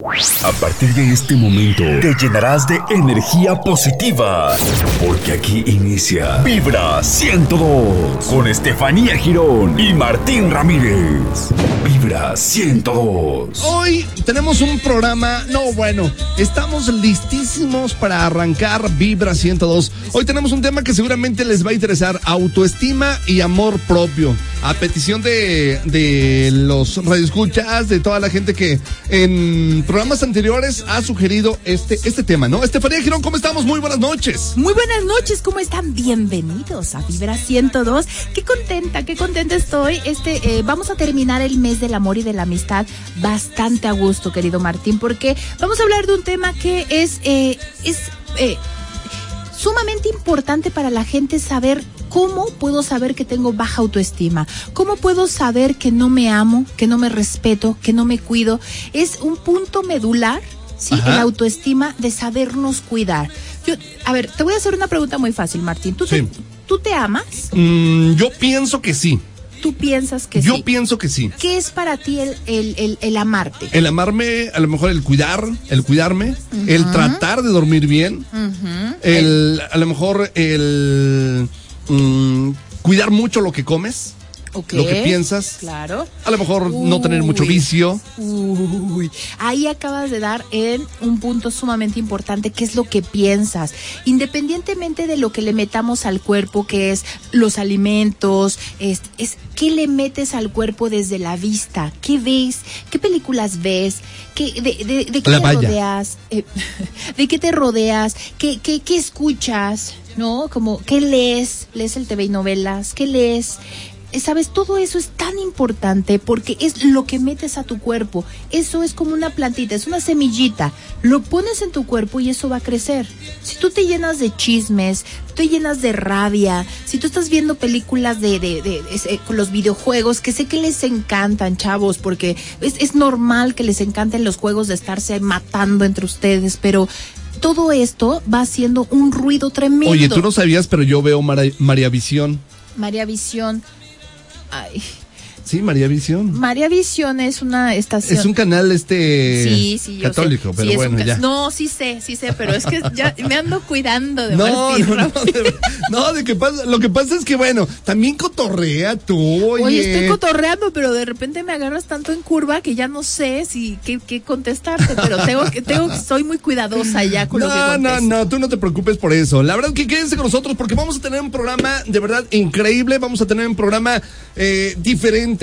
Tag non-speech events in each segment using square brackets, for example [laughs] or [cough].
A partir de este momento te llenarás de energía positiva, porque aquí inicia Vibra 102 con Estefanía Girón y Martín Ramírez. Vibra 102. Hoy tenemos un programa, no bueno, estamos listísimos para arrancar Vibra 102. Hoy tenemos un tema que seguramente les va a interesar, autoestima y amor propio. A petición de, de los radioescuchas, de toda la gente que en programas anteriores ha sugerido este, este tema, ¿no? Estefanía Girón, ¿cómo estamos? Muy buenas noches. Muy buenas noches, ¿cómo están? Bienvenidos a Vibra 102. Qué contenta, qué contenta estoy. Este, eh, vamos a terminar el mes del amor y de la amistad bastante a gusto, querido Martín, porque vamos a hablar de un tema que es, eh, es eh, sumamente importante para la gente saber ¿Cómo puedo saber que tengo baja autoestima? ¿Cómo puedo saber que no me amo, que no me respeto, que no me cuido? Es un punto medular, ¿sí? Ajá. La autoestima de sabernos cuidar. Yo, a ver, te voy a hacer una pregunta muy fácil, Martín. ¿Tú, Sí. te, ¿tú te amas? Mm, yo pienso que sí. ¿Tú piensas que yo sí? pienso que sí. ¿Qué es para ti el, el, el, el amarte? El amarme, a lo mejor el cuidar, el cuidarme, el tratar de dormir bien, el, a lo mejor el mm, cuidar mucho lo que comes, Lo que piensas, Claro. a lo mejor no tener mucho vicio. Uy, ahí acabas de dar en un punto sumamente importante, que es lo que piensas. Independientemente de lo que le metamos al cuerpo, que es los alimentos, es, es qué le metes al cuerpo desde la vista, qué ves, qué películas ves, qué, de, de, de qué La te valla. rodeas, eh, [laughs] de qué te rodeas, qué, qué, qué escuchas, ¿no? Como, ¿qué lees? ¿Lees el TV y novelas? ¿Qué lees? Sabes, todo eso es tan importante porque es lo que metes a tu cuerpo. Eso es como una plantita, es una semillita. Lo pones en tu cuerpo y eso va a crecer. Si tú te llenas de chismes, te llenas de rabia, si tú estás viendo películas de, de, de- es- eh, los videojuegos, que sé que les encantan, chavos, porque es, es normal que les encanten los juegos de estarse matando entre ustedes, pero todo esto va haciendo un ruido tremendo. Oye, tú no sabías, pero yo veo Mara- María Visión. María Visión. Ay. Sí, María Visión. María Visión es una estación. Es un canal este Sí, sí, yo católico, sé. pero Sí, bueno, ya. No, sí sé, sí sé, pero es que [laughs] ya me ando cuidando de No, Martín. no, no, de, no, de que pasa, lo que pasa es que bueno, también cotorrea tú, oye. Oye, estoy cotorreando, pero de repente me agarras tanto en curva que ya no sé si qué, qué contestarte, pero tengo que, tengo soy muy cuidadosa ya con lo que No, no, contesto. no, tú no te preocupes por eso. La verdad que quédense con nosotros porque vamos a tener un programa de verdad increíble. Vamos a tener un programa eh, diferente,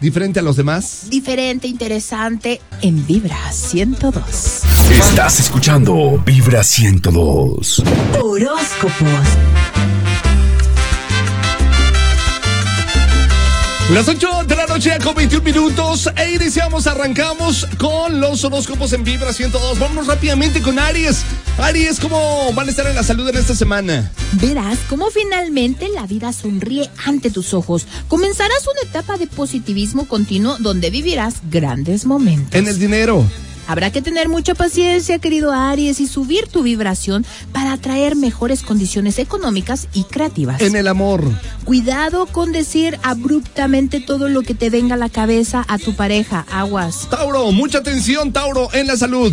diferente a los demás. Diferente, interesante, en Vibra 102. Estás escuchando Vibra 102. Horóscopos. Las 8 de la noche con 21 minutos e iniciamos, arrancamos con los horóscopos en Vibra 102. Vámonos rápidamente con Aries. Aries, ¿cómo van a estar en la salud en esta semana? Verás cómo finalmente la vida sonríe ante tus ojos. Comenzarás una etapa de positivismo continuo donde vivirás grandes momentos. En el dinero. Habrá que tener mucha paciencia, querido Aries, y subir tu vibración para atraer mejores condiciones económicas y creativas. En el amor. Cuidado con decir abruptamente todo lo que te venga a la cabeza a tu pareja. Aguas. Tauro, mucha atención, Tauro, en la salud.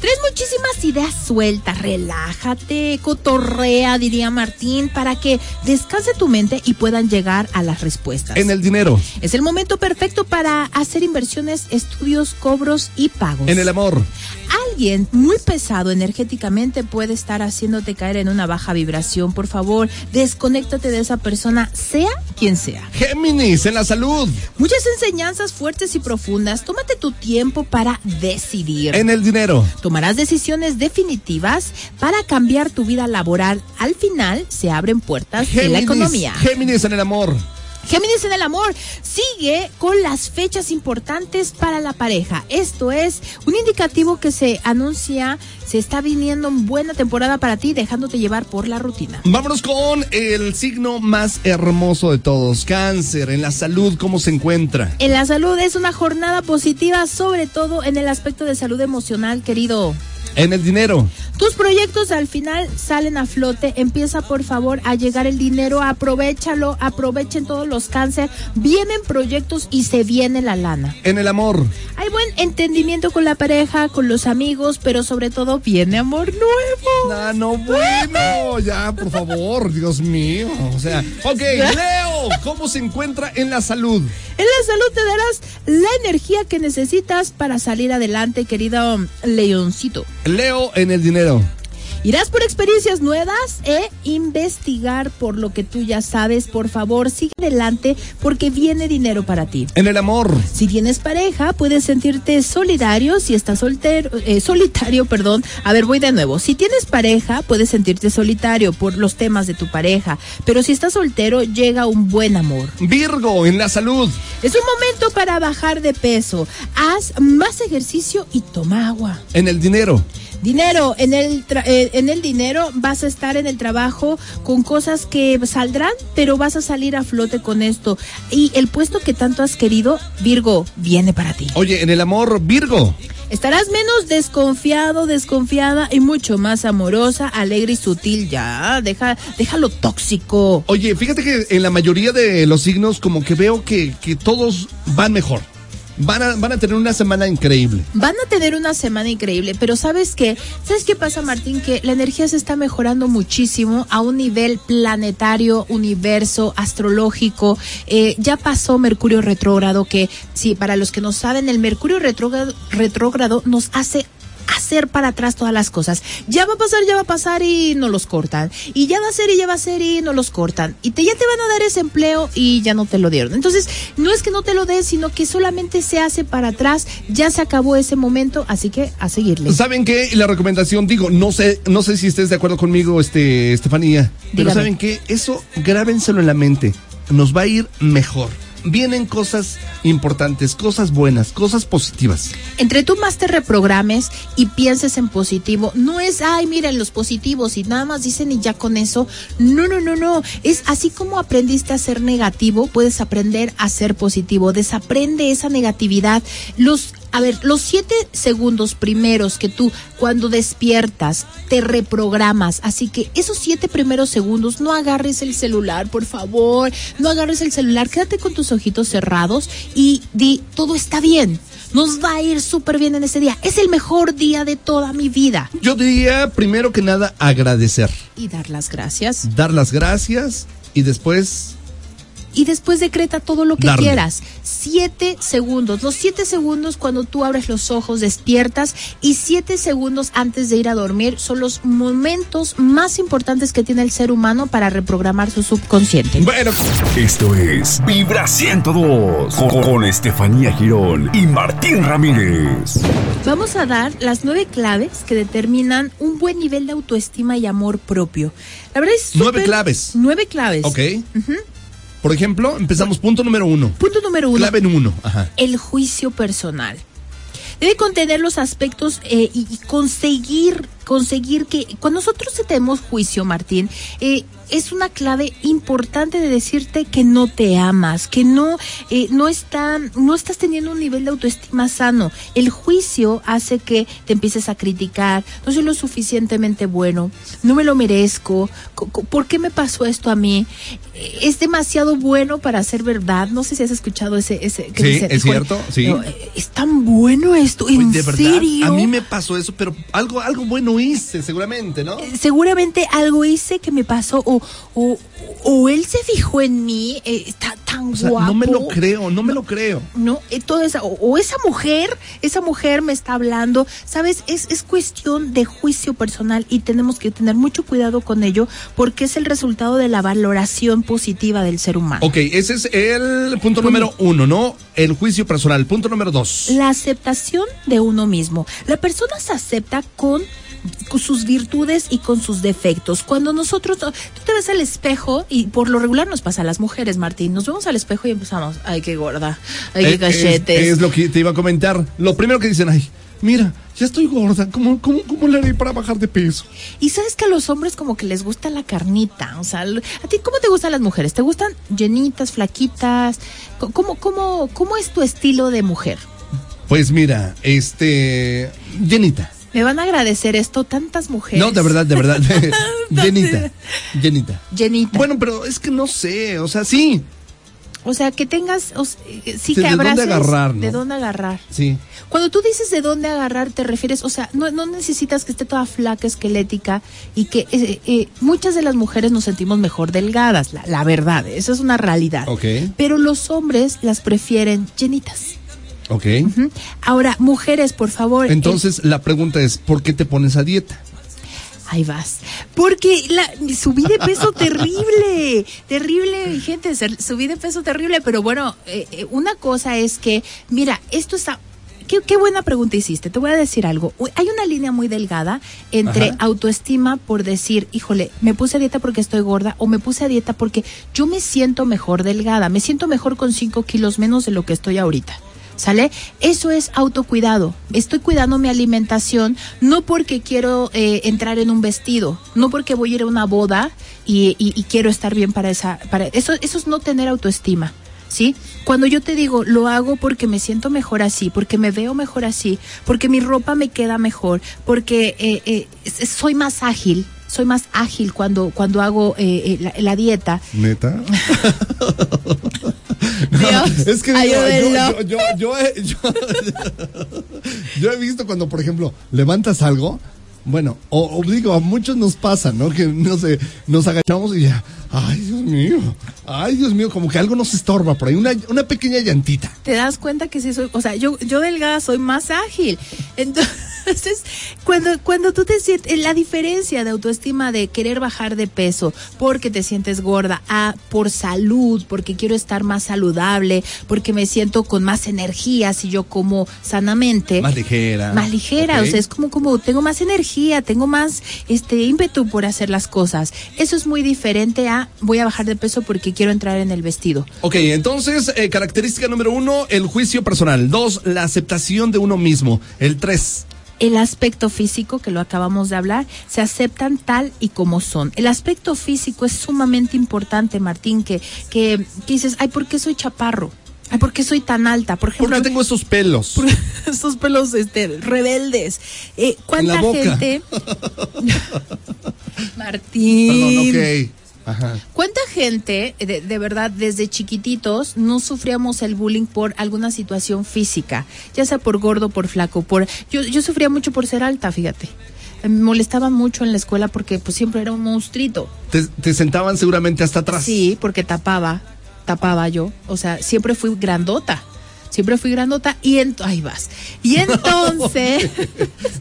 Traes muchísimas ideas sueltas, relájate, cotorrea, diría Martín, para que descanse tu mente y puedan llegar a las respuestas. En el dinero. Es el momento perfecto para hacer inversiones, estudios, cobros y pagos. En el amor. Alguien muy pesado energéticamente puede estar haciéndote caer en una baja vibración. Por favor, desconéctate de esa persona, sea quien sea. Géminis, en la salud. Muchas enseñanzas fuertes y profundas. Tómate tu tiempo para decidir. En el dinero. Tomarás decisiones definitivas para cambiar tu vida laboral. Al final se abren puertas en la economía. Géminis en el amor. Géminis en el amor sigue con las fechas importantes para la pareja. Esto es un indicativo que se anuncia, se está viniendo en buena temporada para ti, dejándote llevar por la rutina. Vámonos con el signo más hermoso de todos, cáncer, en la salud, ¿cómo se encuentra? En la salud es una jornada positiva, sobre todo en el aspecto de salud emocional, querido. En el dinero. Tus proyectos al final salen a flote. Empieza por favor a llegar el dinero. Aprovechalo. Aprovechen todos los cáncer. Vienen proyectos y se viene la lana. En el amor. Hay buen entendimiento con la pareja, con los amigos, pero sobre todo viene amor nuevo. Ah, no, bueno. Ya, por favor. Dios mío. O sea, ok, [laughs] Leo, ¿cómo se encuentra en la salud? En la salud te darás la energía que necesitas para salir adelante, querido Leoncito. Leo en el dinero. Irás por experiencias nuevas e investigar por lo que tú ya sabes. Por favor, sigue adelante porque viene dinero para ti. En el amor. Si tienes pareja, puedes sentirte solidario. Si estás soltero, eh, solitario, perdón. A ver, voy de nuevo. Si tienes pareja, puedes sentirte solitario por los temas de tu pareja. Pero si estás soltero, llega un buen amor. Virgo en la salud. Es un momento para bajar de peso. Haz más ejercicio y toma agua. En el dinero. Dinero, en el, eh, en el dinero vas a estar en el trabajo con cosas que saldrán, pero vas a salir a flote con esto. Y el puesto que tanto has querido, Virgo, viene para ti. Oye, en el amor, Virgo. Estarás menos desconfiado, desconfiada y mucho más amorosa, alegre y sutil. Ya, deja, déjalo tóxico. Oye, fíjate que en la mayoría de los signos como que veo que, que todos van mejor. Van a, van a tener una semana increíble. Van a tener una semana increíble, pero ¿sabes qué? ¿Sabes qué pasa, Martín? Que la energía se está mejorando muchísimo a un nivel planetario, universo, astrológico. Eh, ya pasó Mercurio retrógrado, que sí, para los que no saben, el Mercurio retrógrado, retrógrado nos hace hacer para atrás todas las cosas. Ya va a pasar, ya va a pasar y no los cortan. Y ya va a ser y ya va a ser y no los cortan. Y te, ya te van a dar ese empleo y ya no te lo dieron. Entonces, no es que no te lo den, sino que solamente se hace para atrás. Ya se acabó ese momento, así que a seguirle. ¿Saben qué? La recomendación, digo, no sé, no sé si estés de acuerdo conmigo, este, Estefanía. Pero ¿saben qué? Eso grábenselo en la mente. Nos va a ir mejor vienen cosas importantes, cosas buenas, cosas positivas. Entre tú más te reprogrames y pienses en positivo, no es, ay, miren los positivos y nada más dicen y ya con eso. No, no, no, no. Es así como aprendiste a ser negativo, puedes aprender a ser positivo. Desaprende esa negatividad. Los a ver, los siete segundos primeros que tú cuando despiertas te reprogramas, así que esos siete primeros segundos no agarres el celular, por favor, no agarres el celular, quédate con tus ojitos cerrados y di, todo está bien. Nos va a ir súper bien en ese día. Es el mejor día de toda mi vida. Yo diría, primero que nada, agradecer. Y dar las gracias. Dar las gracias y después y después decreta todo lo que quieras. Siete segundos. Los siete segundos cuando tú abres los ojos, despiertas y siete segundos antes de ir a dormir son los momentos más importantes que tiene el ser humano para reprogramar su subconsciente. Bueno, esto es Vibra 102 con, con Estefanía Girón y Martín Ramírez. Vamos a dar las nueve claves que determinan un buen nivel de autoestima y amor propio. La verdad es nueve claves. Nueve claves. Ok. Por ejemplo, empezamos punto número uno. Punto número uno. Clave uno. Ajá. El juicio personal. Debe contener los aspectos eh, y, conseguir, conseguir que cuando nosotros tenemos juicio, Martín, eh, es una clave importante de decirte que no te amas, que no, eh, no, está, no estás teniendo un nivel de autoestima sano. El juicio hace que te empieces a criticar, no soy lo suficientemente bueno, no me lo merezco, ¿por qué me pasó esto a mí? Es demasiado bueno para ser verdad. No sé si has escuchado ese... ese sí, es cierto, sí. Eh, es tan bueno esto, ¿en de serio? a mí me pasó eso, pero algo, algo bueno hice, seguramente, ¿no? Eh, seguramente algo hice que me pasó o o, él se fijó en mí, eh, está tan guapo. No me lo creo, no me lo creo. No, eh, o, esa mujer, esa mujer me está hablando, ¿sabes? Es, es cuestión de juicio personal y tenemos que tener mucho cuidado con ello porque es el resultado de la valoración positiva del ser humano. Ok, ese es el punto número uno, ¿no? El juicio personal. Punto número dos. La aceptación de uno mismo. La persona se acepta con con sus virtudes y con sus defectos. Cuando nosotros, tú te ves al espejo, y por lo regular nos pasa a las mujeres, Martín, nos vemos al espejo y empezamos, ay, qué gorda, ay, qué cachetes. Es, lo que te iba a comentar. Lo primero que dicen, ay, mira, ya estoy gorda, ¿cómo, cómo, cómo le haré para bajar de peso? Y sabes que a los hombres como que les gusta la carnita, o sea, ¿a ti cómo te gustan las mujeres? ¿Te gustan llenitas, flaquitas? ¿Cómo, cómo, cómo es tu estilo de mujer? Pues mira, este, llenita Me van a agradecer esto tantas mujeres. No, de verdad, de verdad. [laughs] [laughs] llenita, llenita. Llenita. Bueno, pero es que no sé, o sea, sí, O sea, que tengas, o sea, eh, Sí, que de dónde abraces. agarrar, ¿no? De dónde agarrar. sí. Cuando tú dices de dónde agarrar, te refieres, o sea, no, no necesitas que esté toda flaca, esquelética y que eh, eh, muchas de las mujeres nos sentimos mejor delgadas, la, la verdad, eso es una realidad. Ok. Pero los hombres las prefieren llenitas. Ok. Ahora, mujeres, por favor. el- Entonces, la pregunta es, ¿por qué te pones a dieta? Ahí vas. Porque la, subí de peso [laughs] terrible, terrible, gente, subí de peso terrible, pero bueno, eh, eh, una cosa es que, mira, esto está... Qué, qué buena pregunta hiciste. Te voy a decir algo. Hay una línea muy delgada entre Ajá. autoestima por decir, híjole, me puse a dieta porque estoy gorda o me puse a dieta porque yo me siento mejor delgada, me siento mejor con 5 kilos menos de lo que estoy ahorita. ¿Sale? Eso es autocuidado. Estoy cuidando mi alimentación no porque quiero eh, entrar en un vestido, no porque voy a ir a una boda y, y- y quiero estar bien para esa, para eso, eso es no tener autoestima. ¿Sí? Cuando yo te digo, lo hago porque me siento mejor así, porque me veo mejor así, porque mi ropa me queda mejor, porque eh, eh, soy más ágil, soy más ágil cuando, cuando hago eh, eh, la, la dieta. ¿Neta? [laughs] Dios, [laughs] es que digo, yo, yo, he, yo- [laughs] yo he visto cuando, por ejemplo, levantas algo, bueno, o, o digo, a muchos nos pasa, ¿no? Que no sé, nos agachamos y ya, ay, Dios mío, ay, Dios mío, como que algo nos estorba por ahí, una, una pequeña llantita. te das cuenta que sí soy, o sea, yo, yo delgada soy más ágil. Entonces, cuando, cuando tú te sientes, la diferencia de autoestima de querer bajar de peso porque te sientes gorda, a por salud, porque quiero estar más saludable, porque me siento con más energía si yo como sanamente. Más ligera. Más ligera, Ok. o sea, es como, como tengo más energía, tengo más este ímpetu por hacer las cosas. Eso es muy diferente a voy a bajar de peso porque quiero entrar en el vestido. Ok, entonces, eh, característica número uno, el juicio personal. Dos, la aceptación de uno mismo. El tres, el aspecto físico, que lo acabamos de hablar, se aceptan tal y como son. El aspecto físico es sumamente importante, Martín, que, que, que dices, ay, ¿por qué soy chaparro? Ay, ¿por qué soy tan alta? Por ¿por ejemplo, qué tengo estos pelos? [laughs] estos pelos este, rebeldes. Eh, ¿Cuánta En la boca. gente... [laughs] [laughs] Martín. Perdón, ok. Ajá. ¿Cuánta gente, de, de verdad, desde chiquititos, no sufríamos el bullying por alguna situación física? Ya sea por gordo, por flaco, por... Yo, yo sufría mucho por ser alta, fíjate. Me molestaba mucho en la escuela porque pues siempre era un monstruito. Te, te sentaban seguramente hasta atrás. Sí, porque tapaba, tapaba yo. O sea, siempre fui grandota. Siempre fui grandota y ahí vas. Y [laughs] entonces...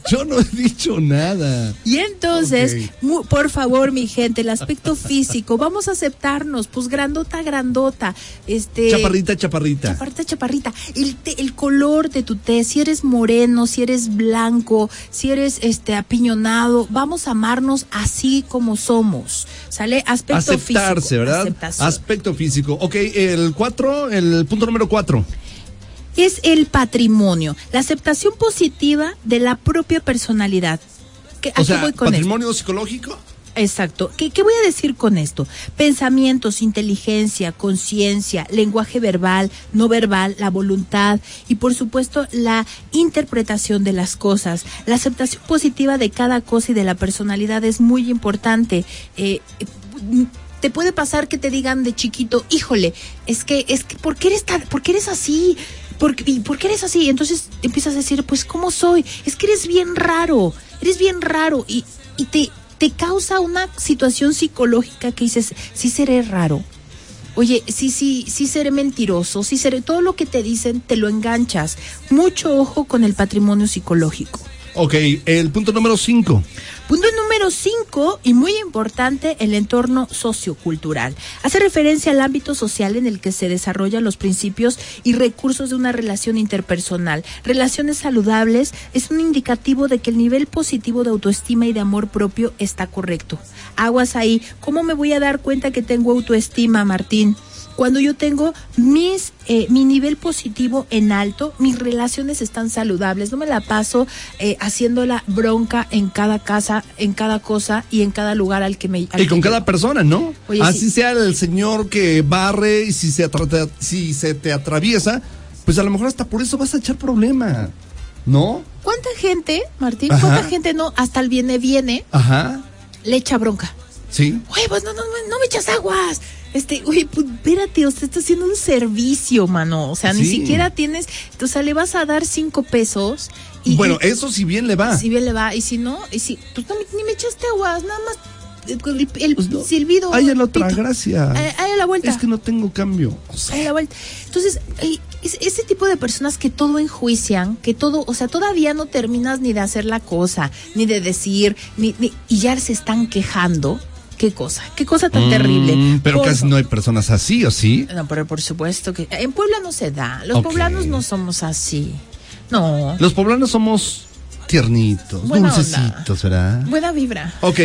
Yo no he dicho nada. Y entonces, mu- por favor, mi gente, el aspecto físico, vamos a aceptarnos, pues grandota, grandota, este... Chaparrita, chaparrita. Chaparrita, chaparrita. El, te- el color de tu té, si eres moreno, si eres blanco, si eres este apiñonado, vamos a amarnos así como somos. ¿Sale? Aspecto Aceptarse, físico. ¿verdad? Aceptación. Aspecto físico. Ok, el cuatro, el punto número cuatro. Es el patrimonio, la aceptación positiva de la propia personalidad. ¿Qué- ¿A O qué sea, voy con esto? patrimonio psicológico. Exacto. ¿Qué, qué voy a decir con esto? Pensamientos, inteligencia, conciencia, lenguaje verbal, no verbal, la voluntad y por supuesto la interpretación de las cosas. La aceptación positiva de cada cosa y de la personalidad es muy importante. Eh, te puede pasar que te digan de chiquito, híjole, es que, es que, ¿por qué eres tan, por qué eres así? ¿Por, y ¿Por qué eres así? Entonces empiezas a decir, pues, ¿cómo soy? Es que eres bien raro, eres bien raro y, y te, te causa una situación psicológica que dices, sí seré raro. Oye, sí, sí, sí seré mentiroso, sí seré, todo lo que te dicen te lo enganchas. Mucho ojo con el patrimonio psicológico. Ok, el punto número cinco. Punto número 5 y muy importante, el entorno sociocultural. Hace referencia al ámbito social en el que se desarrollan los principios y recursos de una relación interpersonal. Relaciones saludables es un indicativo de que el nivel positivo de autoestima y de amor propio está correcto. Aguas ahí, ¿cómo me voy a dar cuenta que tengo autoestima, Martín? Cuando yo tengo mis, eh, mi nivel positivo en alto, mis relaciones están saludables, no me la paso eh, haciendo la bronca en cada casa, en cada cosa y en cada lugar al que me... al Y con cada persona, ¿no? Oye, Así sí. sea el señor que barre y si se, atra- si se te atraviesa, pues a lo mejor hasta por eso vas a echar problema, ¿no? ¿cuánta gente, Martín, Ajá. cuánta gente no, hasta el viene, viene, Ajá. le echa bronca? Sí. Oye, pues no, no, no, no me echas aguas. Este, oye, pues espérate, usted está haciendo un servicio, mano. O sea, ni siquiera tienes, o sea, le vas a dar cinco pesos y. bueno, y- eso si bien le va. si bien le va, y si no, y si, pues no, ni me echaste aguas, nada más eh, el, el Pues no. silbido. Ahí la otra pito. gracia. A la vuelta. Es que no tengo cambio. O sea, a la vuelta. Entonces, es- ese tipo de personas que todo enjuician, que todo, o sea, todavía no terminas ni de hacer la cosa, ni de decir, ni, ni- y ya se están quejando. Qué cosa, qué cosa tan terrible. Mm, Pero Por casi no hay personas así, ¿o sí? No, pero por supuesto que en Puebla no se da. Los poblanos no somos así. No. Los poblanos somos tiernitos, Buena dulcecitos, ¿verdad? Buena vibra. Ok,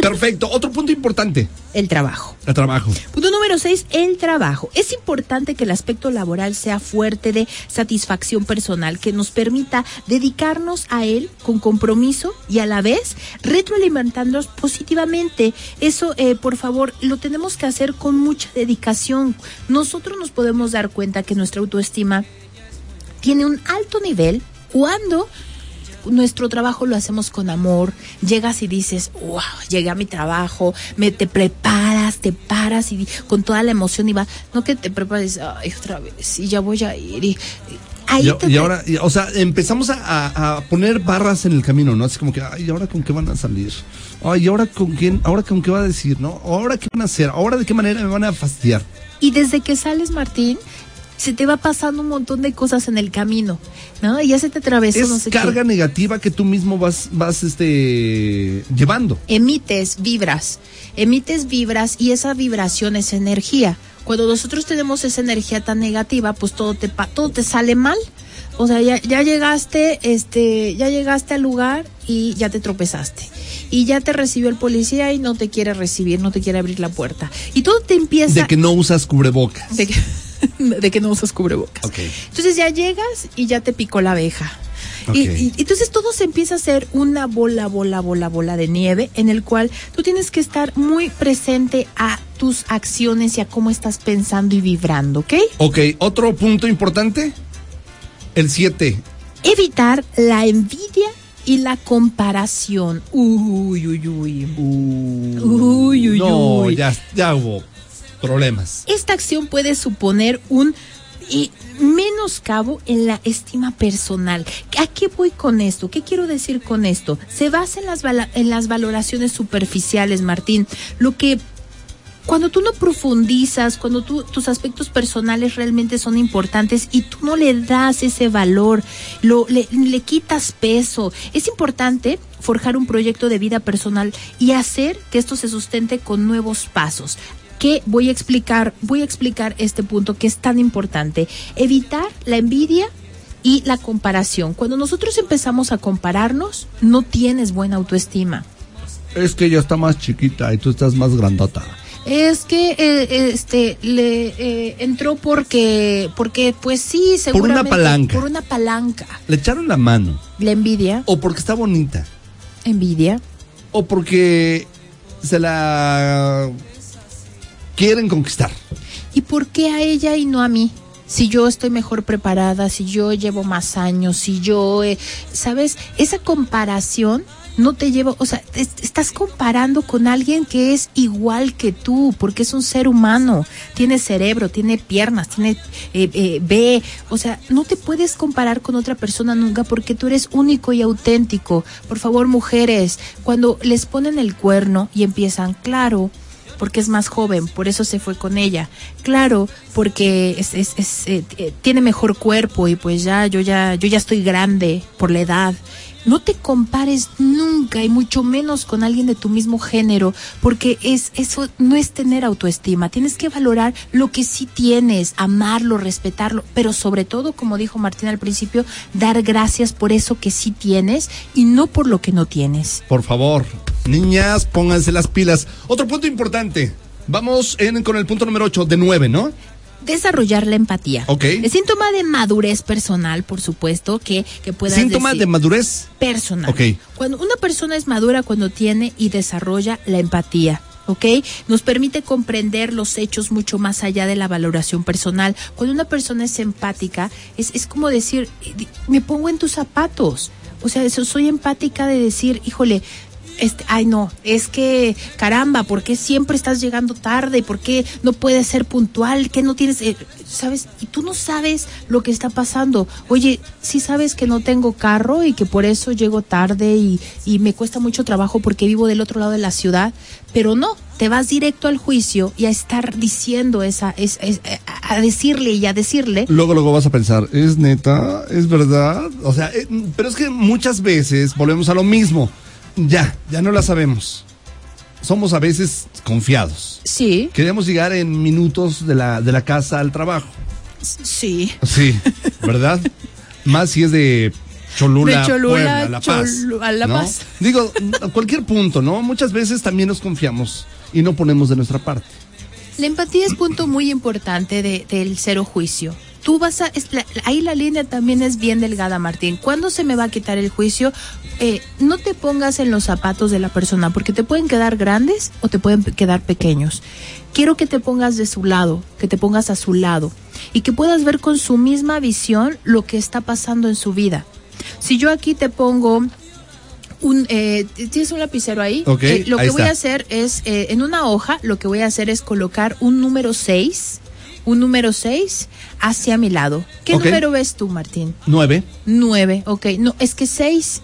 perfecto. Otro punto importante, El trabajo. el trabajo. Punto número 6, el trabajo. Es importante que el aspecto laboral sea fuerte de satisfacción personal, que nos permita dedicarnos a él con compromiso y a la vez retroalimentándonos positivamente. Eso, eh, por favor, lo tenemos que hacer con mucha dedicación. Nosotros nos podemos dar cuenta que nuestra autoestima tiene un alto nivel cuando nuestro trabajo lo hacemos con amor, llegas y dices, wow, llegué a mi trabajo, me te preparas, te paras y con toda la emoción y va, no que te prepares, ay, otra vez, y ya voy a ir. Y, ahí Y, te- y ahora, y- o sea, empezamos a, poner barras en el camino, ¿no? Así como que, ay, ¿y ahora con qué van a salir? Ay, ¿y ahora con quién? ¿Ahora con qué va a decir? ¿No? ¿Ahora qué van a hacer? ¿Ahora de qué manera me van a fastidiar? Y desde que sales, Martín, se te va pasando un montón de cosas en el camino, ¿no? Y ya se te atravesó, Es no sé carga qué. negativa que tú mismo vas, vas, este, llevando. emites vibras, emites vibras y esa vibración es energía. Cuando nosotros tenemos esa energía tan negativa, pues todo te todo te sale mal. O sea, ya, ya llegaste, este, ya llegaste al lugar y ya te tropezaste. Y ya te recibió el policía y no te quiere recibir, no te quiere abrir la puerta. Y todo te empieza De que no usas cubrebocas. de que, [laughs] de que no usas cubrebocas. Ok. Entonces ya llegas y ya te picó la abeja. Y, Ok. y- entonces todo se empieza a hacer una bola, bola, bola, bola de nieve en el cual tú tienes que estar muy presente a tus acciones y a cómo estás pensando y vibrando, ¿ok? Ok, otro punto importante. El 7. Evitar la envidia y la comparación. Uy, uy, uy. Uy, uy, no, uy. Ya, ya hubo problemas. Esta acción puede suponer un y menoscabo en la estima personal. ¿A qué voy con esto? ¿Qué quiero decir con esto? Se basa en las, en las valoraciones superficiales, Martín. Lo que cuando tú no profundizas, cuando tú, tus aspectos personales realmente son importantes y tú no le das ese valor, lo, le, quitas peso, es importante forjar un proyecto de vida personal y hacer que esto se sustente con nuevos pasos. Que voy a explicar, voy a explicar este punto que es tan importante. Evitar la envidia y la comparación. Cuando nosotros empezamos a compararnos, no tienes buena autoestima. Es que ella está más chiquita y tú estás más grandota. Es que eh, este le eh, entró porque porque pues sí Por una seguramente palanca. por una palanca Le echaron la mano. la envidia O porque está bonita. envidia O porque se la quieren conquistar. y por qué a ella y no a mí si yo estoy mejor preparada si yo llevo más años si yo eh, sabes esa comparación no te lleva, o sea, estás comparando con alguien que es igual que tú, porque es un ser humano, tiene cerebro, tiene piernas, tiene eh, eh, ve, o sea, no te puedes comparar con otra persona nunca porque tú eres único y auténtico. Por favor, mujeres, cuando les ponen el cuerno y empiezan, claro, porque es más joven, por eso se fue con ella. Claro, porque es, es- eh, eh, tiene mejor cuerpo y pues ya yo ya yo ya estoy grande por la edad. No te compares nunca y mucho menos con alguien de tu mismo género, porque es eso no es tener autoestima. Tienes que valorar lo que sí tienes, amarlo, respetarlo, pero sobre todo, como dijo Martín al principio, dar gracias por eso que sí tienes y no por lo que no tienes. Por favor, niñas, pónganse las pilas. Otro punto importante. Vamos en- con el punto número 8 de 9, ¿no? desarrollar la empatía. Ok. Es síntoma de madurez personal, por supuesto, que, que puedas Síntoma decir- de madurez. personal. Ok. Cuando una persona es madura cuando tiene y desarrolla la empatía. ¿Ok? Nos permite comprender los hechos mucho más allá de la valoración personal. Cuando una persona es empática, es, es como decir, eh, me pongo en tus zapatos. O sea, eso, soy empática de decir, híjole, este, ay no, es que caramba, ¿por qué siempre estás llegando tarde? ¿Por qué no puedes ser puntual? ¿Qué no tienes, eh, sabes? Y tú no sabes lo que está pasando. Oye, sí sabes que no tengo carro y que por eso llego tarde y, y me cuesta mucho trabajo porque vivo del otro lado de la ciudad, pero no, te vas directo al juicio y a estar diciendo esa, es, es, a decirle y a decirle. Luego, luego vas a pensar, ¿es neta? ¿Es verdad? O sea, eh, pero es que muchas veces volvemos a lo mismo ya, ya no la sabemos. Somos a veces confiados. Sí. Queremos llegar en minutos de la, de la casa al trabajo. Sí. Sí, ¿verdad? Más si es de Cholula, de Cholula La Paz. a La Paz. Digo, a cualquier punto, ¿no? Muchas veces también nos confiamos y no ponemos de nuestra parte. La empatía es punto muy importante de, del cero juicio tú vas a, ahí la línea también es bien delgada, Martín. ¿Cuándo se me va a quitar el juicio? Eh, no te pongas en los zapatos de la persona, porque te pueden quedar grandes o te pueden quedar pequeños. Quiero que te pongas de su lado, que te pongas a su lado y que puedas ver con su misma visión lo que está pasando en su vida. Si yo aquí te pongo un, eh, ¿Tienes un lapicero ahí? Okay, eh, lo que voy a hacer es, eh, en una hoja, lo que voy a hacer es colocar un número 6 un número 6 hacia mi lado. ¿Qué número ves tú, Martín? 9. 9, ok. No, es que 6.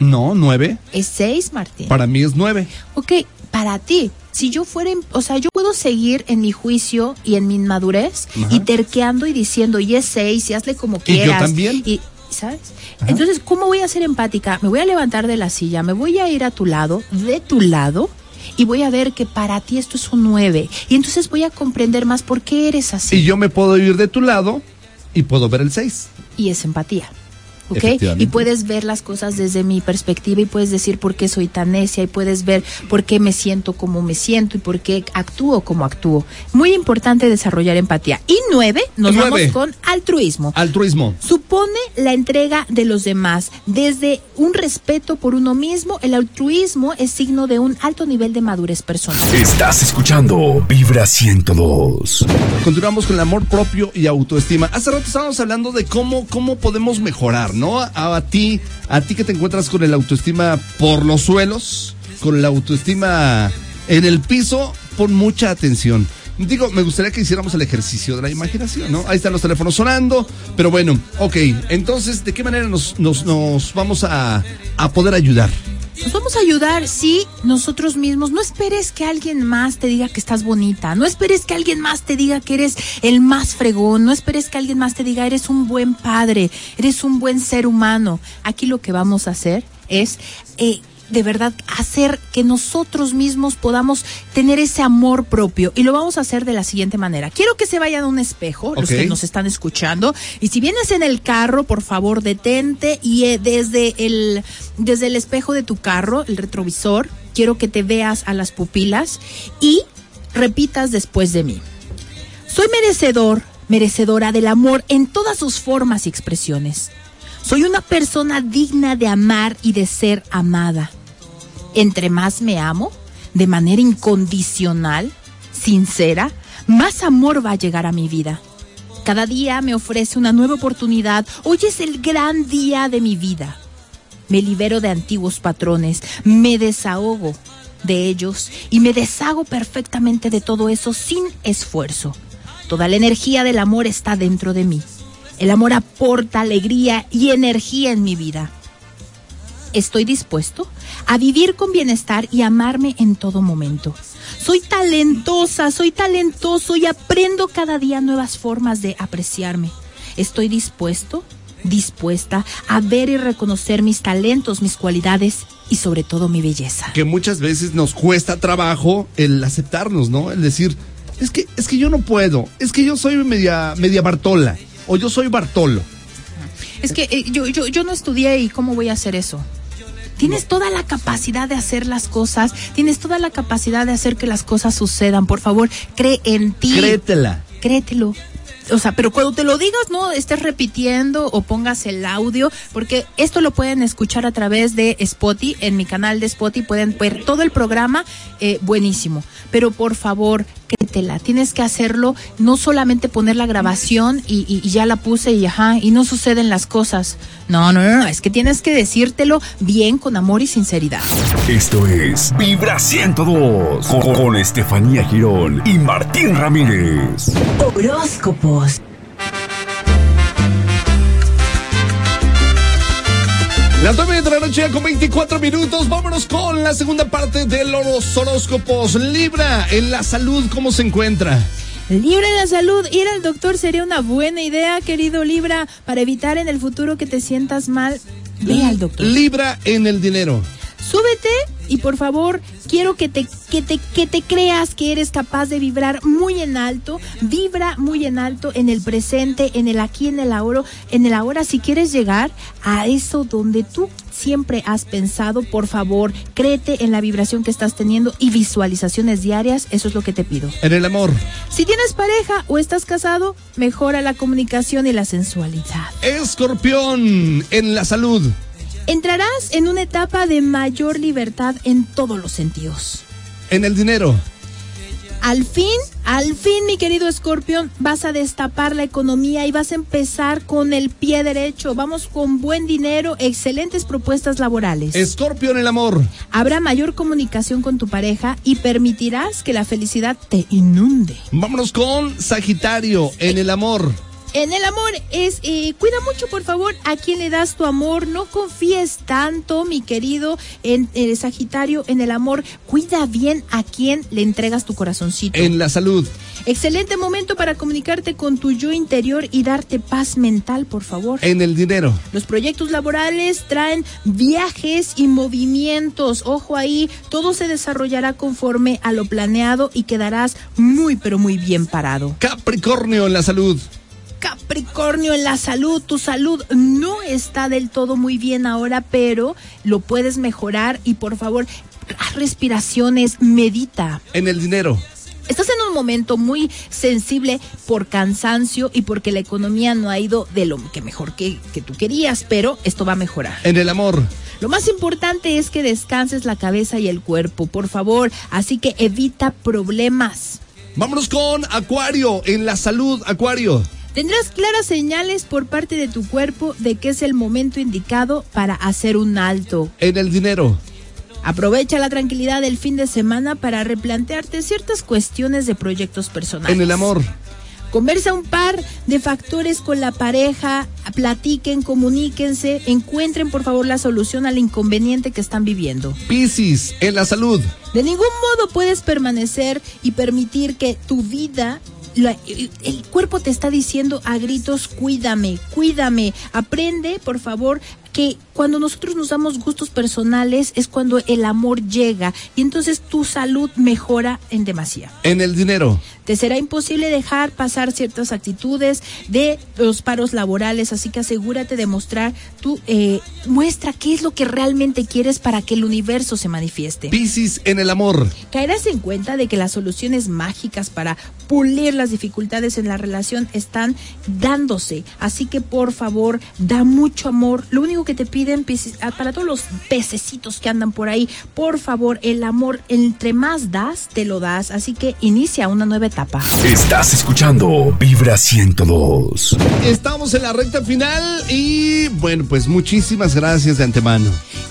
No, 9. Es 6, Martín. Para mí es 9. Ok, para ti. Si yo fuera, o sea, yo puedo seguir en mi juicio y en mi inmadurez y terqueando y diciendo, y es 6, y hazle como quieras. Y yo también. Y, ¿Sabes? Entonces, ¿cómo voy a ser empática? Me voy a levantar de la silla, me voy a ir a tu lado, de tu lado, y voy a ver que para ti esto es un 9. Y entonces voy a comprender más por qué eres así. Y yo me puedo ir de tu lado y puedo ver el 6. Y es empatía. ¿Ok? Y puedes ver las cosas desde mi perspectiva y puedes decir por qué soy tan necia y puedes ver por qué me siento como me siento y por qué actúo como actúo. Muy importante desarrollar empatía. Y nueve, nos vamos con altruismo. Altruismo. Supone la entrega de los demás. Desde un respeto por uno mismo, el altruismo es signo de un alto nivel de madurez personal. Estás escuchando Vibra 102. Continuamos con el amor propio y autoestima. Hace rato estábamos hablando de cómo, cómo podemos mejorar ¿no? A, ti, a ti que te encuentras con el autoestima por los suelos, con la autoestima en el piso, pon mucha atención. Digo, me gustaría que hiciéramos el ejercicio de la imaginación, ¿no? Ahí están los teléfonos sonando, pero bueno, ok, entonces, ¿de qué manera nos, nos, nos vamos a, a poder ayudar? Nos vamos a ayudar, sí, nosotros mismos. No esperes que alguien más te diga que estás bonita. No esperes que alguien más te diga que eres el más fregón. No esperes que alguien más te diga eres un buen padre, eres un buen ser humano. Aquí lo que vamos a hacer es eh, de verdad hacer que nosotros mismos podamos tener ese amor propio. Y lo vamos a hacer de la siguiente manera. Quiero que se vayan a un espejo, los que nos están escuchando. Y si vienes en el carro, por favor, detente y eh, desde, el, desde el espejo de tu carro, el retrovisor, quiero que te veas a las pupilas y repitas después de mí. Soy merecedor, merecedora del amor en todas sus formas y expresiones. Soy una persona digna de amar y de ser amada. Entre más me amo, de manera incondicional, sincera, más amor va a llegar a mi vida. Cada día me ofrece una nueva oportunidad. Hoy es el gran día de mi vida. Me libero de antiguos patrones, me desahogo de ellos y me deshago perfectamente de todo eso sin esfuerzo. Toda la energía del amor está dentro de mí. El amor aporta alegría y energía en mi vida. Estoy dispuesto a vivir con bienestar y amarme en todo momento. Soy talentosa, soy talentoso y aprendo cada día nuevas formas de apreciarme. Estoy dispuesto, dispuesta a ver y reconocer mis talentos, mis cualidades y sobre todo mi belleza. Que muchas veces nos cuesta trabajo el aceptarnos, ¿no? El decir, es que es que yo no puedo, es que yo soy media media Bartola o yo soy Bartolo. Es que eh, yo, yo, yo no estudié y cómo voy a hacer eso. Tienes toda la capacidad de hacer las cosas, tienes toda la capacidad de hacer que las cosas sucedan. Por favor, cree en ti. Créetela. Créetelo o sea, pero cuando te lo digas, no estés repitiendo o pongas el audio, porque esto lo pueden escuchar a través de Spotify, en mi canal de Spotify pueden ver todo el programa, eh, buenísimo. Pero por favor, que créetela, tienes que hacerlo, no solamente poner la grabación y, y- y ya la puse y ajá, y no suceden las cosas. No, no, no, no, es que tienes que decírtelo bien, con amor y sinceridad. Esto es Vibra 102 con, con Estefanía Girón y Martín Ramírez. Horóscopos. Las 9 de la noche ya con 24 minutos. Vámonos con la segunda parte de los horóscopos. Libra, en la salud, ¿cómo se encuentra? Libra en la salud, ir al doctor sería una buena idea, querido Libra, para evitar en el futuro que te sientas mal. Ve al doctor. Libra en el dinero. Súbete y por favor quiero que te, que te, que te creas que eres capaz de vibrar muy en alto. Vibra muy en alto en el presente, en el aquí, en el ahora, en el ahora. Si quieres llegar a eso donde tú siempre has pensado, por favor, créete en la vibración que estás teniendo y visualizaciones diarias. Eso es lo que te pido. En el amor. Si tienes pareja o estás casado, mejora la comunicación y la sensualidad. Escorpión, en la salud. Entrarás en una etapa de mayor libertad en todos los sentidos. En el dinero. Al fin, al fin, mi querido escorpión, vas a destapar la economía y vas a empezar con el pie derecho. Vamos con buen dinero, excelentes propuestas laborales. Escorpio en el amor. Habrá mayor comunicación con tu pareja y permitirás que la felicidad te inunde. Vámonos con Sagitario, en el amor. En el amor es, eh, cuida mucho por favor a quien le das tu amor, no confíes tanto, mi querido en el Sagitario, en el amor, cuida bien a quien le entregas tu corazoncito. En la salud. Excelente momento para comunicarte con tu yo interior y darte paz mental, por favor. En el dinero. Los proyectos laborales traen viajes y movimientos. Ojo ahí, todo se desarrollará conforme a lo planeado y quedarás muy, pero muy bien parado. Capricornio en la salud. Capricornio en la salud, tu salud no está del todo muy bien ahora, pero lo puedes mejorar y por favor, haz respiraciones, medita. En el dinero. Estás en un momento muy sensible por cansancio y porque la economía no ha ido de lo que mejor que, que tú querías, pero esto va a mejorar. En el amor. Lo más importante es que descanses la cabeza y el cuerpo, por favor, así que evita problemas. Vámonos con Acuario, en la salud, Acuario. Tendrás claras señales por parte de tu cuerpo de que es el momento indicado para hacer un alto. En el dinero. Aprovecha la tranquilidad del fin de semana para replantearte ciertas cuestiones de proyectos personales. En el amor. Conversa un par de factores con la pareja, platiquen, comuníquense, encuentren por favor la solución al inconveniente que están viviendo. Piscis, en la salud. De ningún modo puedes permanecer y permitir que tu vida, el cuerpo te está diciendo a gritos, cuídame, cuídame, aprende por favor que cuando nosotros nos damos gustos personales es cuando el amor llega y entonces tu salud mejora en demasía. En el dinero. Te será imposible dejar pasar ciertas actitudes de los paros laborales, así que asegúrate de mostrar tu, eh, muestra qué es lo que realmente quieres para que el universo se manifieste. Piscis, en el amor. Caerás en cuenta de que las soluciones mágicas para pulir las dificultades en la relación están dándose, así que por favor, da mucho amor. Lo único que te piden Ah, para todos los pececitos que andan por ahí, por favor, el amor, entre más das, te lo das, así que inicia una nueva etapa. Estás escuchando Vibra 102. Estamos en la recta final y bueno, pues muchísimas gracias de antemano.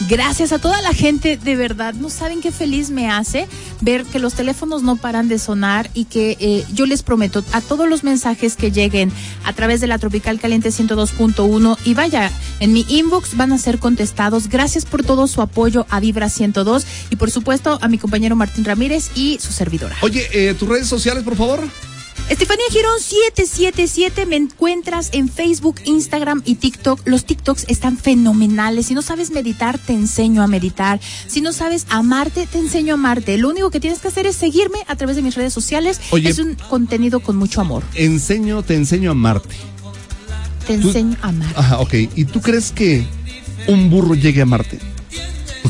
Gracias a toda la gente, de verdad, no saben qué feliz me hace ver que los teléfonos no paran de sonar y que eh, yo les prometo a todos los mensajes que lleguen a través de la Tropical Caliente 102.1 y vaya, en mi inbox van a ser contestados. Gracias por todo su apoyo a Vibra 102 y por supuesto a mi compañero Martín Ramírez y su servidora. Oye, eh, tus redes sociales, por favor. Estefanía Girón 777, me encuentras en Facebook, Instagram y TikTok. Los TikToks están fenomenales. Si no sabes meditar, te enseño a meditar. Si no sabes amarte, te enseño a amarte. Lo único que tienes que hacer es seguirme a través de mis redes sociales. Oye. es un contenido con mucho amor. Enseño, te enseño a amarte. Te enseño a amar. Ajá, ok. ¿Y tú crees que un burro llegue a Marte?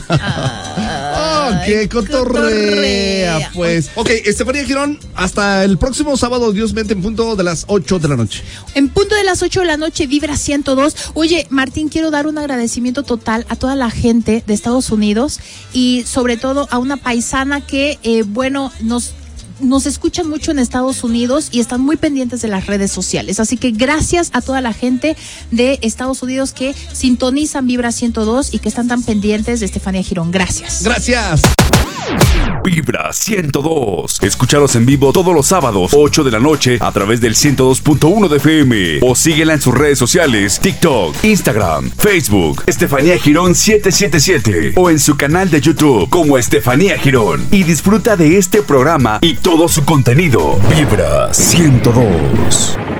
[laughs] Oh, qué cotorrea, cotorrea. pues. Ok, Estefanía Girón, hasta el próximo sábado, Dios mente en punto de las 8 de la noche. En punto de las 8 de la noche, Vibra 102. Oye, Martín, quiero dar un agradecimiento total a toda la gente de Estados Unidos y sobre todo a una paisana que, eh, bueno, nos nos escuchan mucho en Estados Unidos y están muy pendientes de las redes sociales. Así que gracias a toda la gente de Estados Unidos que sintonizan Vibra 102 y que están tan pendientes de Estefanía Girón. Gracias. Gracias. Vibra 102. Escúchalos en vivo todos los sábados, 8 de la noche, a través del 102.1 de FM. O síguela en sus redes sociales: TikTok, Instagram, Facebook, Estefanía Girón 777. O en su canal de YouTube como Estefanía Girón. Y disfruta de este programa y todo su contenido. Vibra 102.